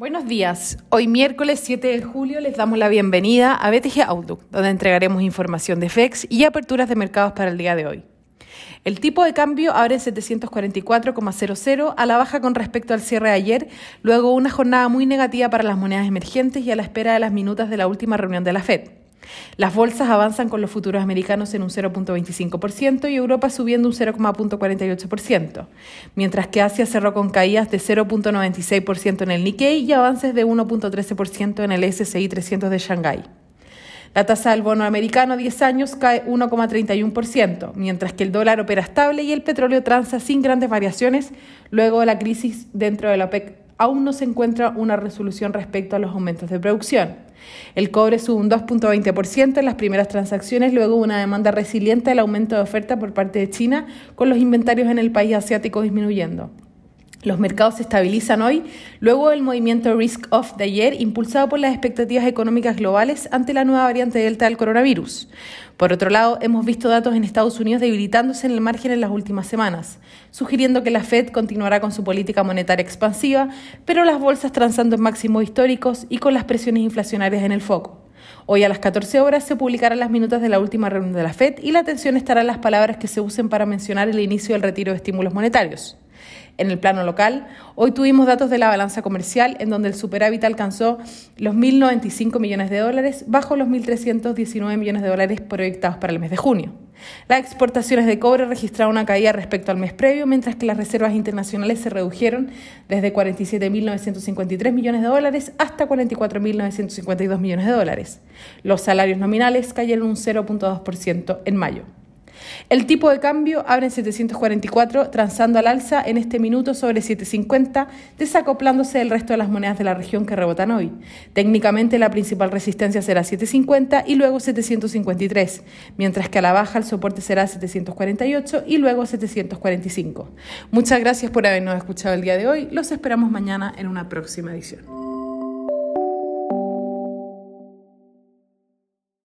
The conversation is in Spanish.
Buenos días. Hoy miércoles 7 de julio les damos la bienvenida a BTG Outlook, donde entregaremos información de FEX y aperturas de mercados para el día de hoy. El tipo de cambio abre en 744,00 a la baja con respecto al cierre de ayer, luego una jornada muy negativa para las monedas emergentes y a la espera de las minutas de la última reunión de la Fed. Las bolsas avanzan con los futuros americanos en un 0.25% y Europa subiendo un 0.48%, mientras que Asia cerró con caídas de 0.96% en el Nikkei y avances de 1.13% en el SSI 300 de Shanghái. La tasa del bono americano a 10 años cae 1,31%, mientras que el dólar opera estable y el petróleo transa sin grandes variaciones luego de la crisis dentro de la OPEC aún no se encuentra una resolución respecto a los aumentos de producción. El cobre sube un 2.20% en las primeras transacciones, luego una demanda resiliente al aumento de oferta por parte de China, con los inventarios en el país asiático disminuyendo. Los mercados se estabilizan hoy luego del movimiento Risk Off de ayer, impulsado por las expectativas económicas globales ante la nueva variante Delta del coronavirus. Por otro lado, hemos visto datos en Estados Unidos debilitándose en el margen en las últimas semanas, sugiriendo que la Fed continuará con su política monetaria expansiva, pero las bolsas transando en máximos históricos y con las presiones inflacionarias en el foco. Hoy a las 14 horas se publicarán las minutas de la última reunión de la Fed y la atención estará en las palabras que se usen para mencionar el inicio del retiro de estímulos monetarios. En el plano local, hoy tuvimos datos de la balanza comercial en donde el superávit alcanzó los 1.095 millones de dólares bajo los 1.319 millones de dólares proyectados para el mes de junio. Las exportaciones de cobre registraron una caída respecto al mes previo, mientras que las reservas internacionales se redujeron desde 47.953 millones de dólares hasta 44.952 millones de dólares. Los salarios nominales cayeron un 0.2% en mayo. El tipo de cambio abre en 744, transando al alza en este minuto sobre 750, desacoplándose del resto de las monedas de la región que rebotan hoy. Técnicamente la principal resistencia será 750 y luego 753, mientras que a la baja el soporte será 748 y luego 745. Muchas gracias por habernos escuchado el día de hoy. Los esperamos mañana en una próxima edición.